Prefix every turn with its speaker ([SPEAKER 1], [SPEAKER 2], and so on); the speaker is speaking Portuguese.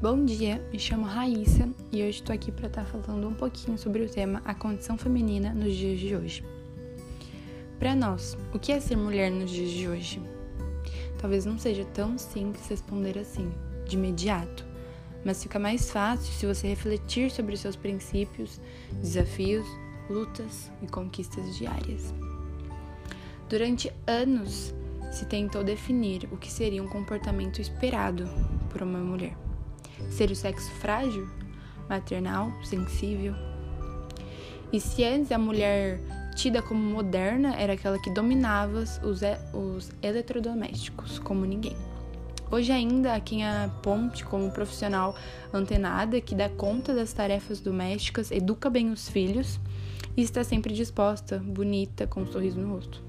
[SPEAKER 1] Bom dia, me chamo Raíssa e hoje estou aqui para estar falando um pouquinho sobre o tema a condição feminina nos dias de hoje. Para nós, o que é ser mulher nos dias de hoje? Talvez não seja tão simples responder assim, de imediato, mas fica mais fácil se você refletir sobre seus princípios, desafios, lutas e conquistas diárias. Durante anos, se tentou definir o que seria um comportamento esperado por uma mulher. Ser o sexo frágil, maternal, sensível. E se antes a mulher tida como moderna era aquela que dominava os, os eletrodomésticos como ninguém. Hoje ainda há quem a ponte como profissional antenada que dá conta das tarefas domésticas, educa bem os filhos e está sempre disposta, bonita, com um sorriso no rosto.